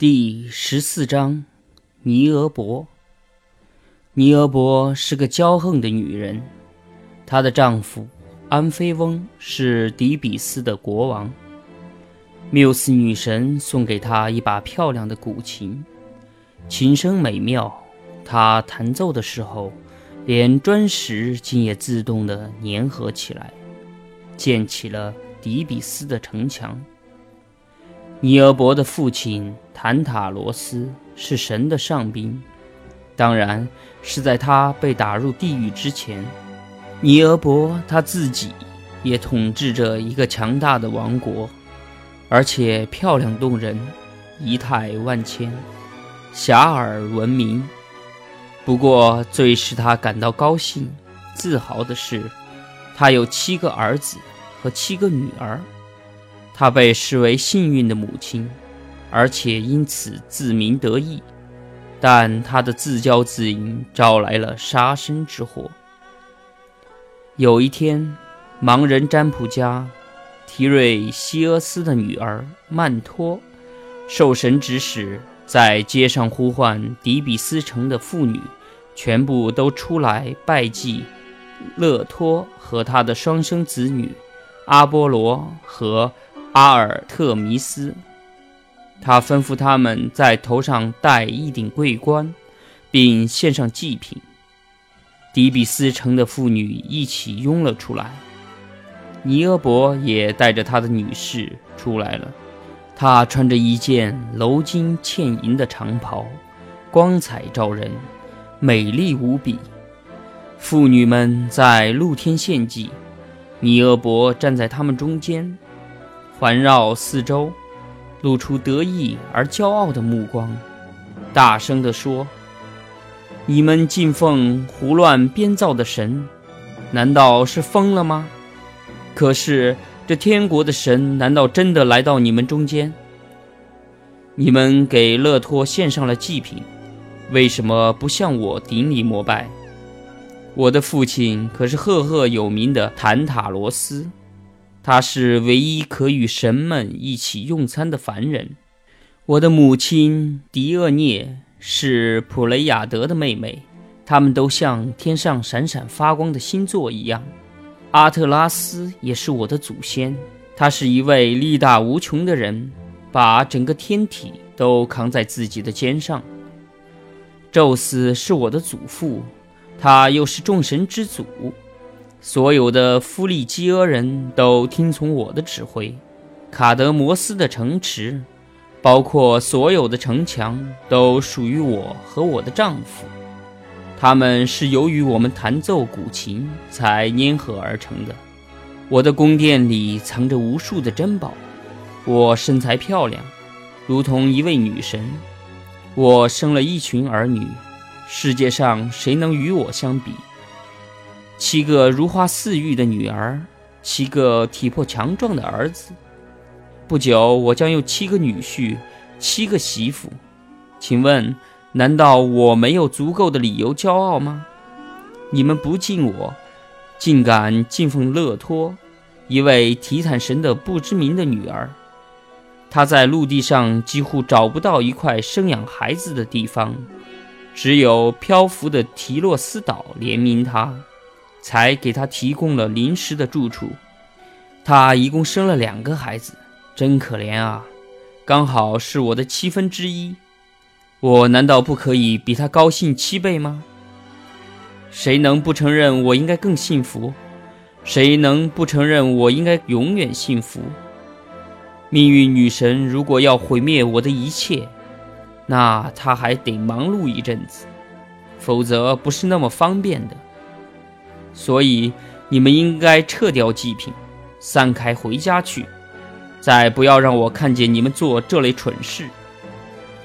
第十四章，尼俄伯。尼俄伯是个骄横的女人，她的丈夫安菲翁是底比斯的国王。缪斯女神送给她一把漂亮的古琴，琴声美妙。她弹奏的时候，连砖石竟也自动地粘合起来，建起了底比斯的城墙。尼俄伯的父亲坦塔罗斯是神的上宾，当然是在他被打入地狱之前。尼俄伯他自己也统治着一个强大的王国，而且漂亮动人，仪态万千，遐迩闻名。不过，最使他感到高兴、自豪的是，他有七个儿子和七个女儿。她被视为幸运的母亲，而且因此自鸣得意。但她的自骄自淫招来了杀身之祸。有一天，盲人占卜家提瑞西俄斯的女儿曼托受神指使，在街上呼唤迪比斯城的妇女，全部都出来拜祭勒托和他的双生子女阿波罗和。阿尔特弥斯，他吩咐他们在头上戴一顶桂冠，并献上祭品。底比斯城的妇女一起拥了出来，尼俄伯也带着他的女士出来了。他穿着一件鎏金嵌银的长袍，光彩照人，美丽无比。妇女们在露天献祭，尼俄伯站在他们中间。环绕四周，露出得意而骄傲的目光，大声地说：“你们敬奉胡乱编造的神，难道是疯了吗？可是这天国的神难道真的来到你们中间？你们给勒托献上了祭品，为什么不向我顶礼膜拜？我的父亲可是赫赫有名的坦塔罗斯。”他是唯一可与神们一起用餐的凡人。我的母亲狄厄涅是普雷亚德的妹妹，他们都像天上闪闪发光的星座一样。阿特拉斯也是我的祖先，他是一位力大无穷的人，把整个天体都扛在自己的肩上。宙斯是我的祖父，他又是众神之祖。所有的夫利基俄人都听从我的指挥，卡德摩斯的城池，包括所有的城墙，都属于我和我的丈夫。他们是由于我们弹奏古琴才粘合而成的。我的宫殿里藏着无数的珍宝。我身材漂亮，如同一位女神。我生了一群儿女，世界上谁能与我相比？七个如花似玉的女儿，七个体魄强壮的儿子。不久，我将有七个女婿，七个媳妇。请问，难道我没有足够的理由骄傲吗？你们不敬我，竟敢敬奉勒托，一位提坦神的不知名的女儿。她在陆地上几乎找不到一块生养孩子的地方，只有漂浮的提洛斯岛怜悯她。才给他提供了临时的住处。他一共生了两个孩子，真可怜啊！刚好是我的七分之一。我难道不可以比他高兴七倍吗？谁能不承认我应该更幸福？谁能不承认我应该永远幸福？命运女神如果要毁灭我的一切，那她还得忙碌一阵子，否则不是那么方便的。所以，你们应该撤掉祭品，散开回家去，再不要让我看见你们做这类蠢事。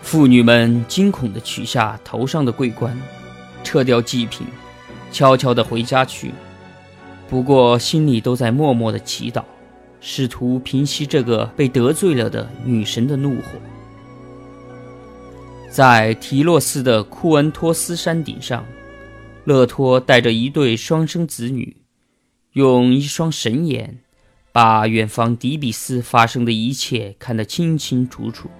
妇女们惊恐地取下头上的桂冠，撤掉祭品，悄悄地回家去。不过，心里都在默默地祈祷，试图平息这个被得罪了的女神的怒火。在提洛斯的库恩托斯山顶上。勒托带着一对双生子女，用一双神眼，把远方底比斯发生的一切看得清清楚楚。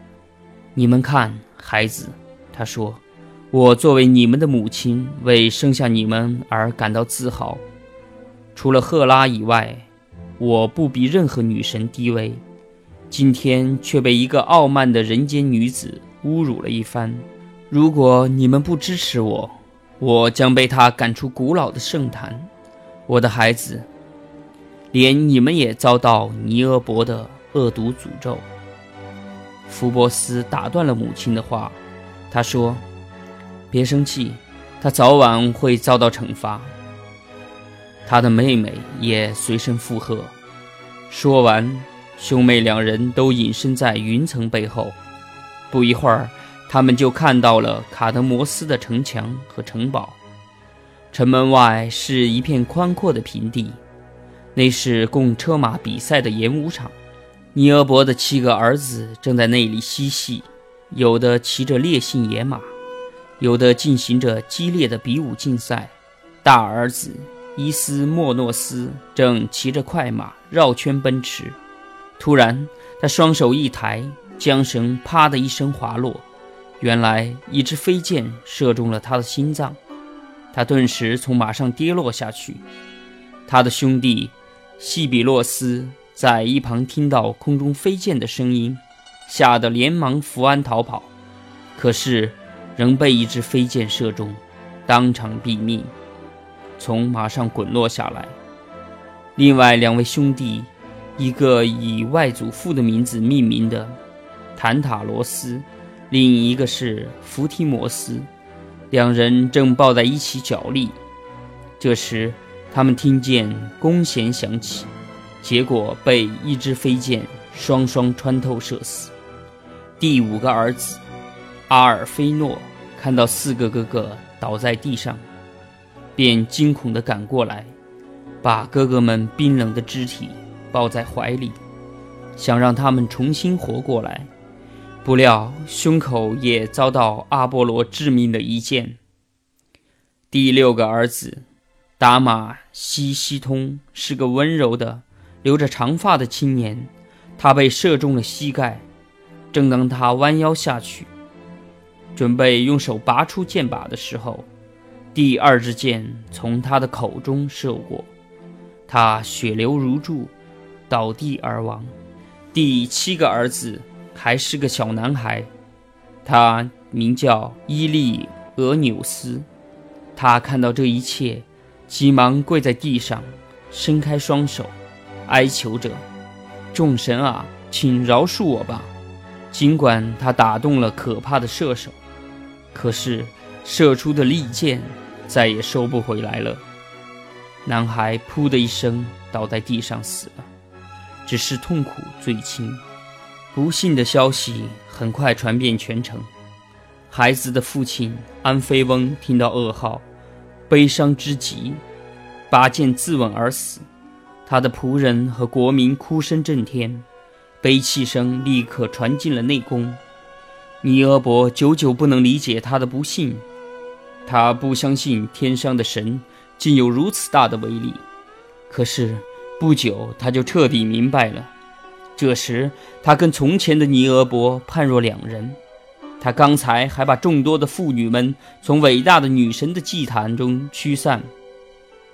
你们看，孩子，他说，我作为你们的母亲，为生下你们而感到自豪。除了赫拉以外，我不比任何女神低微。今天却被一个傲慢的人间女子侮辱了一番。如果你们不支持我，我将被他赶出古老的圣坛。我的孩子，连你们也遭到尼俄伯的恶毒诅咒。福伯斯打断了母亲的话，他说：“别生气，他早晚会遭到惩罚。”他的妹妹也随声附和。说完。兄妹两人都隐身在云层背后，不一会儿，他们就看到了卡德摩斯的城墙和城堡。城门外是一片宽阔的平地，那是供车马比赛的演武场。尼俄伯的七个儿子正在那里嬉戏，有的骑着烈性野马，有的进行着激烈的比武竞赛。大儿子伊斯莫诺斯正骑着快马绕圈奔驰。突然，他双手一抬，缰绳“啪”的一声滑落。原来，一支飞箭射中了他的心脏，他顿时从马上跌落下去。他的兄弟西比洛斯在一旁听到空中飞箭的声音，吓得连忙扶鞍逃跑，可是仍被一支飞箭射中，当场毙命，从马上滚落下来。另外两位兄弟。一个以外祖父的名字命名的坦塔罗斯，另一个是福提摩斯，两人正抱在一起角力。这时，他们听见弓弦响起，结果被一支飞箭双双穿透射死。第五个儿子阿尔菲诺看到四个哥哥倒在地上，便惊恐地赶过来，把哥哥们冰冷的肢体。抱在怀里，想让他们重新活过来，不料胸口也遭到阿波罗致命的一箭。第六个儿子达马西西通是个温柔的、留着长发的青年，他被射中了膝盖。正当他弯腰下去，准备用手拔出箭靶的时候，第二支箭从他的口中射过，他血流如注。倒地而亡。第七个儿子还是个小男孩，他名叫伊利俄纽斯。他看到这一切，急忙跪在地上，伸开双手，哀求着：“众神啊，请饶恕我吧！”尽管他打动了可怕的射手，可是射出的利箭再也收不回来了。男孩“噗”的一声倒在地上死了。只是痛苦最轻。不幸的消息很快传遍全城。孩子的父亲安菲翁听到噩耗，悲伤之极，拔剑自刎而死。他的仆人和国民哭声震天，悲泣声立刻传进了内宫。尼俄伯久久不能理解他的不幸，他不相信天上的神竟有如此大的威力。可是。不久，他就彻底明白了。这时，他跟从前的尼俄伯判若两人。他刚才还把众多的妇女们从伟大的女神的祭坛中驱散，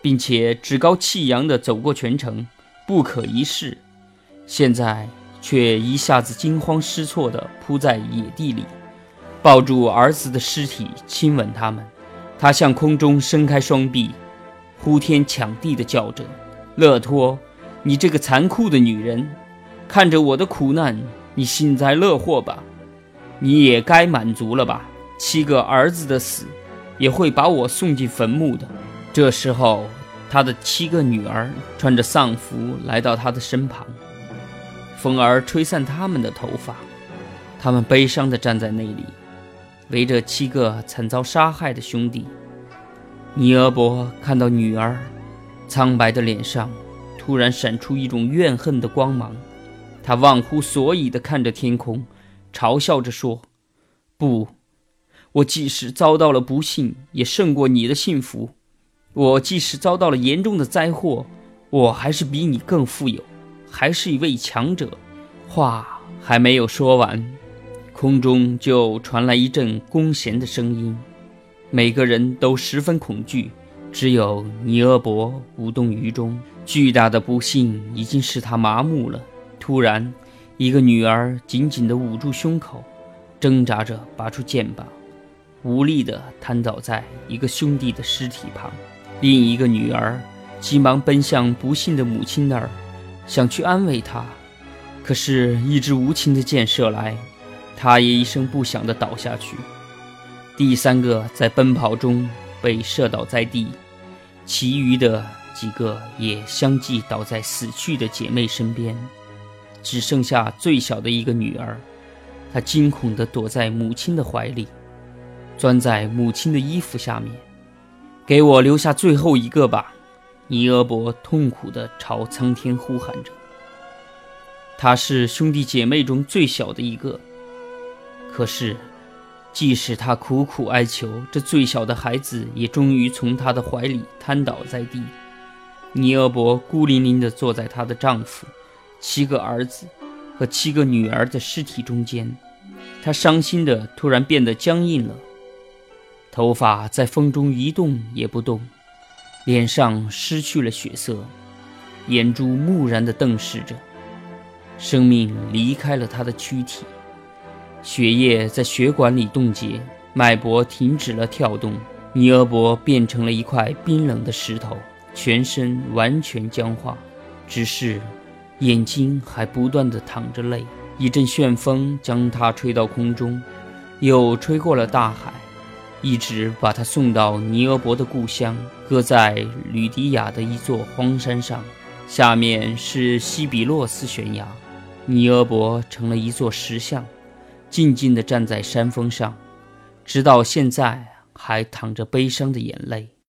并且趾高气扬地走过全城，不可一世。现在却一下子惊慌失措地扑在野地里，抱住儿子的尸体，亲吻他们。他向空中伸开双臂，呼天抢地地叫着。勒托，你这个残酷的女人，看着我的苦难，你幸灾乐祸吧？你也该满足了吧？七个儿子的死，也会把我送进坟墓的。这时候，他的七个女儿穿着丧服来到他的身旁，风儿吹散他们的头发，他们悲伤地站在那里，围着七个惨遭杀害的兄弟。尼俄伯看到女儿。苍白的脸上突然闪出一种怨恨的光芒，他忘乎所以地看着天空，嘲笑着说：“不，我即使遭到了不幸，也胜过你的幸福；我即使遭到了严重的灾祸，我还是比你更富有，还是一位强者。”话还没有说完，空中就传来一阵弓弦的声音，每个人都十分恐惧，只有尼俄伯无动于衷。巨大的不幸已经使他麻木了。突然，一个女儿紧紧地捂住胸口，挣扎着拔出剑把，无力地瘫倒在一个兄弟的尸体旁。另一个女儿急忙奔向不幸的母亲那儿，想去安慰她，可是，一支无情的箭射来，她也一声不响地倒下去。第三个在奔跑中被射倒在地，其余的。几个也相继倒在死去的姐妹身边，只剩下最小的一个女儿，她惊恐地躲在母亲的怀里，钻在母亲的衣服下面。给我留下最后一个吧！尼俄伯痛苦地朝苍天呼喊着。他是兄弟姐妹中最小的一个，可是。即使他苦苦哀求，这最小的孩子也终于从他的怀里瘫倒在地。尼俄伯孤零零地坐在她的丈夫、七个儿子和七个女儿的尸体中间，他伤心的突然变得僵硬了，头发在风中一动也不动，脸上失去了血色，眼珠木然地瞪视着，生命离开了他的躯体，血液在血管里冻结，脉搏停止了跳动，尼俄伯变成了一块冰冷的石头。全身完全僵化，只是眼睛还不断地淌着泪。一阵旋风将他吹到空中，又吹过了大海，一直把他送到尼俄伯的故乡，搁在吕迪亚的一座荒山上。下面是西比洛斯悬崖，尼俄伯成了一座石像，静静地站在山峰上，直到现在还淌着悲伤的眼泪。